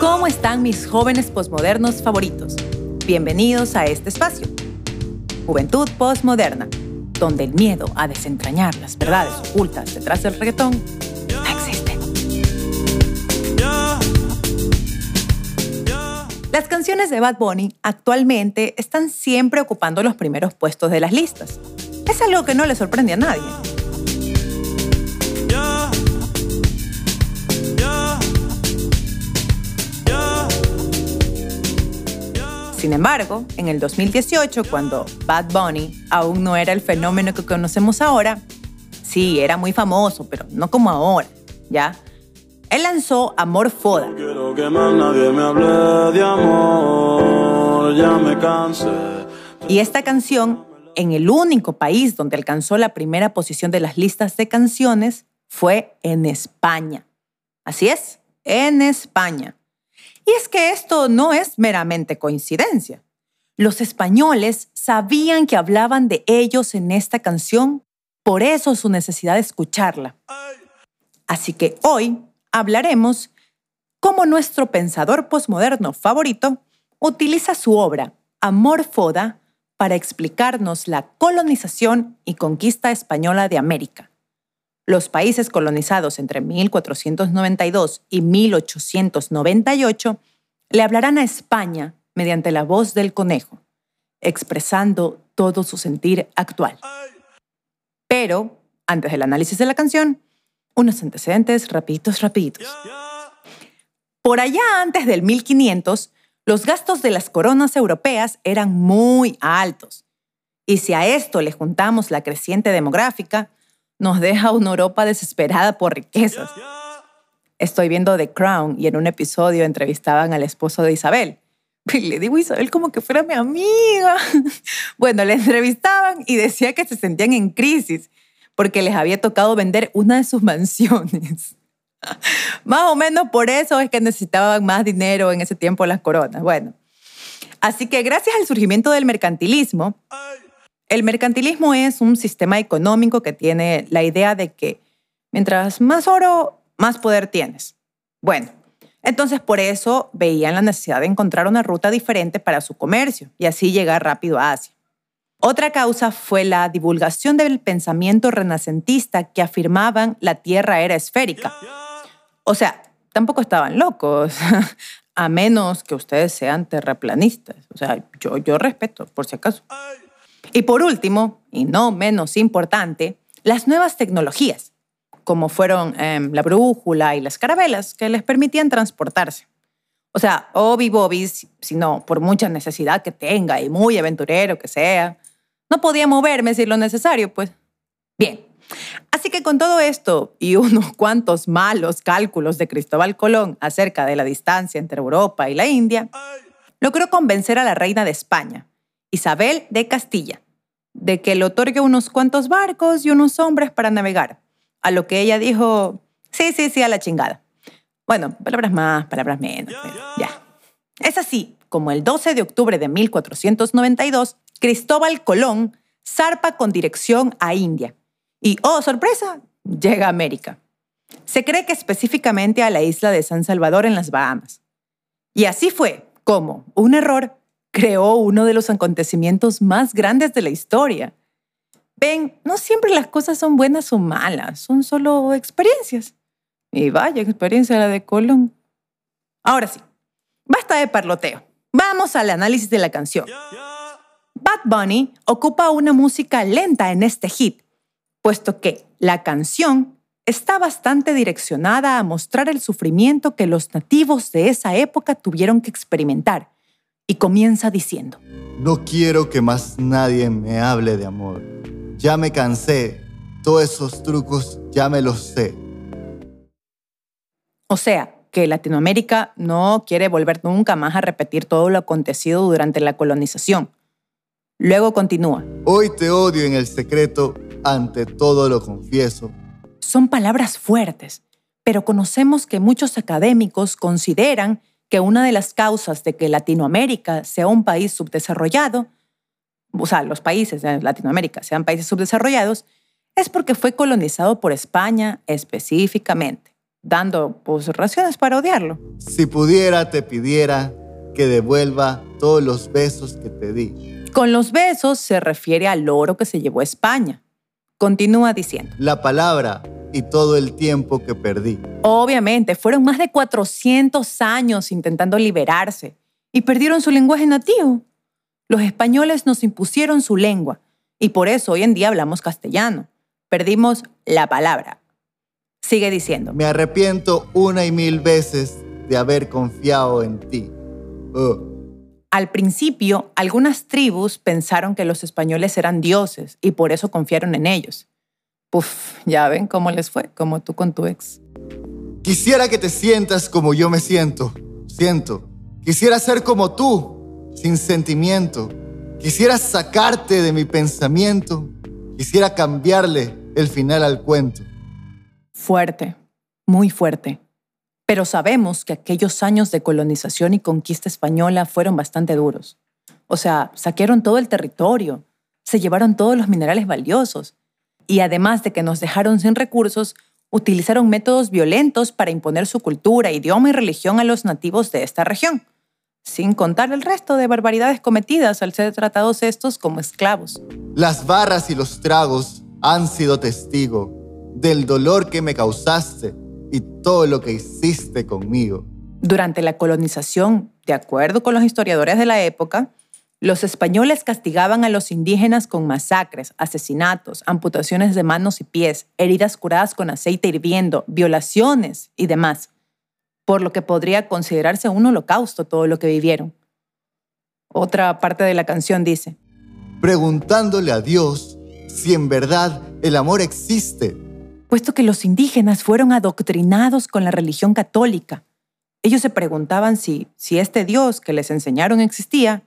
¿Cómo están mis jóvenes posmodernos favoritos? Bienvenidos a este espacio. Juventud Postmoderna, donde el miedo a desentrañar las verdades ocultas detrás del reggaetón no existe. Las canciones de Bad Bunny actualmente están siempre ocupando los primeros puestos de las listas. Es algo que no le sorprende a nadie. Sin embargo, en el 2018, cuando Bad Bunny aún no era el fenómeno que conocemos ahora, sí, era muy famoso, pero no como ahora, ¿ya? Él lanzó Amor Foda. Y esta canción, en el único país donde alcanzó la primera posición de las listas de canciones, fue en España. Así es, en España. Y es que esto no es meramente coincidencia. Los españoles sabían que hablaban de ellos en esta canción, por eso su necesidad de escucharla. Así que hoy hablaremos cómo nuestro pensador posmoderno favorito utiliza su obra Amor Foda para explicarnos la colonización y conquista española de América. Los países colonizados entre 1492 y 1898 le hablarán a España mediante la voz del conejo, expresando todo su sentir actual. Pero, antes del análisis de la canción, unos antecedentes rapiditos, rapiditos. Por allá antes del 1500, los gastos de las coronas europeas eran muy altos. Y si a esto le juntamos la creciente demográfica, nos deja una Europa desesperada por riquezas. Estoy viendo The Crown y en un episodio entrevistaban al esposo de Isabel. Y le digo Isabel como que fuera mi amiga. Bueno, le entrevistaban y decía que se sentían en crisis porque les había tocado vender una de sus mansiones. Más o menos por eso es que necesitaban más dinero en ese tiempo las coronas. Bueno, así que gracias al surgimiento del mercantilismo, el mercantilismo es un sistema económico que tiene la idea de que mientras más oro, más poder tienes. Bueno, entonces por eso veían la necesidad de encontrar una ruta diferente para su comercio y así llegar rápido a Asia. Otra causa fue la divulgación del pensamiento renacentista que afirmaban la Tierra era esférica. O sea, tampoco estaban locos, a menos que ustedes sean terraplanistas. O sea, yo, yo respeto, por si acaso. Y por último, y no menos importante, las nuevas tecnologías, como fueron em, la brújula y las carabelas, que les permitían transportarse. O sea, Obi Bobby, sino por mucha necesidad que tenga y muy aventurero que sea, no podía moverme si lo necesario, pues. Bien, así que con todo esto y unos cuantos malos cálculos de Cristóbal Colón acerca de la distancia entre Europa y la India, logró convencer a la reina de España, Isabel de Castilla, de que le otorgue unos cuantos barcos y unos hombres para navegar. A lo que ella dijo, sí, sí, sí, a la chingada. Bueno, palabras más, palabras menos, ya. Es así como el 12 de octubre de 1492, Cristóbal Colón zarpa con dirección a India. Y, oh, sorpresa, llega a América. Se cree que específicamente a la isla de San Salvador en las Bahamas. Y así fue como un error creó uno de los acontecimientos más grandes de la historia. Ven, no siempre las cosas son buenas o malas, son solo experiencias. Y vaya experiencia la de Colón. Ahora sí, basta de parloteo. Vamos al análisis de la canción. Bad Bunny ocupa una música lenta en este hit, puesto que la canción está bastante direccionada a mostrar el sufrimiento que los nativos de esa época tuvieron que experimentar y comienza diciendo, No quiero que más nadie me hable de amor. Ya me cansé. Todos esos trucos ya me los sé. O sea, que Latinoamérica no quiere volver nunca más a repetir todo lo acontecido durante la colonización. Luego continúa. Hoy te odio en el secreto, ante todo lo confieso. Son palabras fuertes, pero conocemos que muchos académicos consideran que una de las causas de que Latinoamérica sea un país subdesarrollado, o sea, los países de Latinoamérica sean países subdesarrollados, es porque fue colonizado por España específicamente. dando pues, razones para odiarlo. Si pudiera, te pidiera que devuelva todos los besos que te di. Con los besos se refiere al oro que se llevó a España. Continúa diciendo. La palabra y todo el tiempo que perdí. Obviamente, fueron más de 400 años intentando liberarse y perdieron su lenguaje nativo. Los españoles nos impusieron su lengua y por eso hoy en día hablamos castellano. Perdimos la palabra. Sigue diciendo. Me arrepiento una y mil veces de haber confiado en ti. Oh. Al principio, algunas tribus pensaron que los españoles eran dioses y por eso confiaron en ellos. Puf, ya ven cómo les fue, como tú con tu ex. Quisiera que te sientas como yo me siento. Siento. Quisiera ser como tú, sin sentimiento. Quisiera sacarte de mi pensamiento. Quisiera cambiarle el final al cuento. Fuerte, muy fuerte. Pero sabemos que aquellos años de colonización y conquista española fueron bastante duros. O sea, saquearon todo el territorio, se llevaron todos los minerales valiosos y además de que nos dejaron sin recursos, utilizaron métodos violentos para imponer su cultura, idioma y religión a los nativos de esta región, sin contar el resto de barbaridades cometidas al ser tratados estos como esclavos. Las barras y los tragos han sido testigo del dolor que me causaste y todo lo que hiciste conmigo. Durante la colonización, de acuerdo con los historiadores de la época, los españoles castigaban a los indígenas con masacres, asesinatos, amputaciones de manos y pies, heridas curadas con aceite hirviendo, violaciones y demás, por lo que podría considerarse un holocausto todo lo que vivieron. Otra parte de la canción dice, preguntándole a Dios si en verdad el amor existe. Puesto que los indígenas fueron adoctrinados con la religión católica, ellos se preguntaban si, si este Dios que les enseñaron existía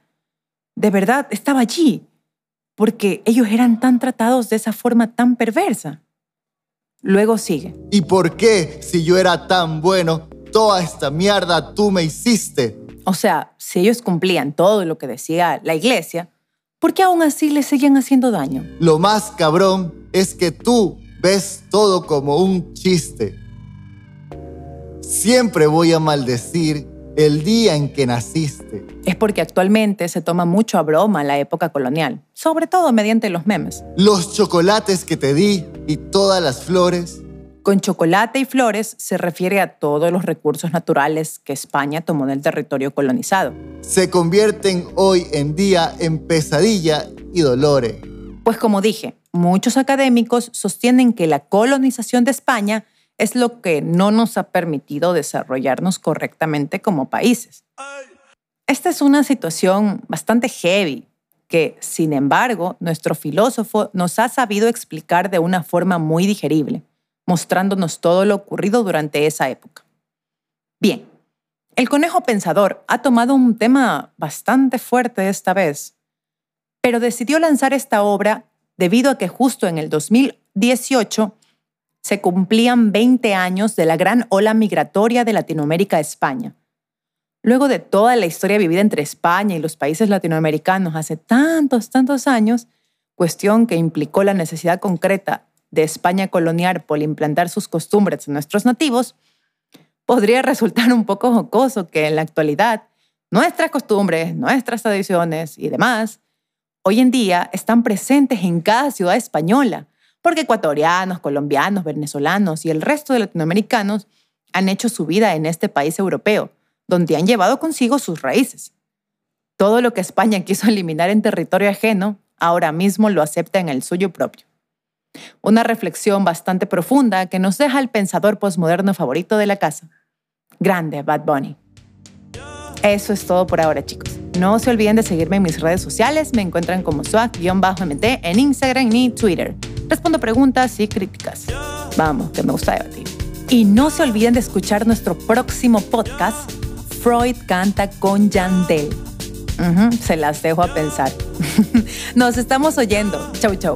de verdad estaba allí, porque ellos eran tan tratados de esa forma tan perversa. Luego sigue. ¿Y por qué, si yo era tan bueno, toda esta mierda tú me hiciste? O sea, si ellos cumplían todo lo que decía la iglesia, ¿por qué aún así les seguían haciendo daño? Lo más cabrón es que tú ves todo como un chiste. Siempre voy a maldecir el día en que naciste. Es porque actualmente se toma mucho a broma la época colonial, sobre todo mediante los memes. Los chocolates que te di y todas las flores. Con chocolate y flores se refiere a todos los recursos naturales que España tomó del territorio colonizado. Se convierten hoy en día en pesadilla y dolores. Pues como dije, muchos académicos sostienen que la colonización de España es lo que no nos ha permitido desarrollarnos correctamente como países. Esta es una situación bastante heavy que, sin embargo, nuestro filósofo nos ha sabido explicar de una forma muy digerible, mostrándonos todo lo ocurrido durante esa época. Bien, el conejo pensador ha tomado un tema bastante fuerte esta vez, pero decidió lanzar esta obra debido a que justo en el 2018 se cumplían 20 años de la gran ola migratoria de Latinoamérica a España. Luego de toda la historia vivida entre España y los países latinoamericanos hace tantos, tantos años, cuestión que implicó la necesidad concreta de España colonial por implantar sus costumbres en nuestros nativos, podría resultar un poco jocoso que en la actualidad nuestras costumbres, nuestras tradiciones y demás, hoy en día están presentes en cada ciudad española, porque ecuatorianos, colombianos, venezolanos y el resto de latinoamericanos han hecho su vida en este país europeo, donde han llevado consigo sus raíces. Todo lo que España quiso eliminar en territorio ajeno, ahora mismo lo acepta en el suyo propio. Una reflexión bastante profunda que nos deja el pensador posmoderno favorito de la casa. Grande, Bad Bunny. Eso es todo por ahora, chicos. No se olviden de seguirme en mis redes sociales. Me encuentran como swag-mt en Instagram y Twitter. Respondo preguntas y críticas. Vamos, que me gusta debatir. Y no se olviden de escuchar nuestro próximo podcast, Freud canta con Yandel. se las dejo a pensar. Nos estamos oyendo. Chau, chau.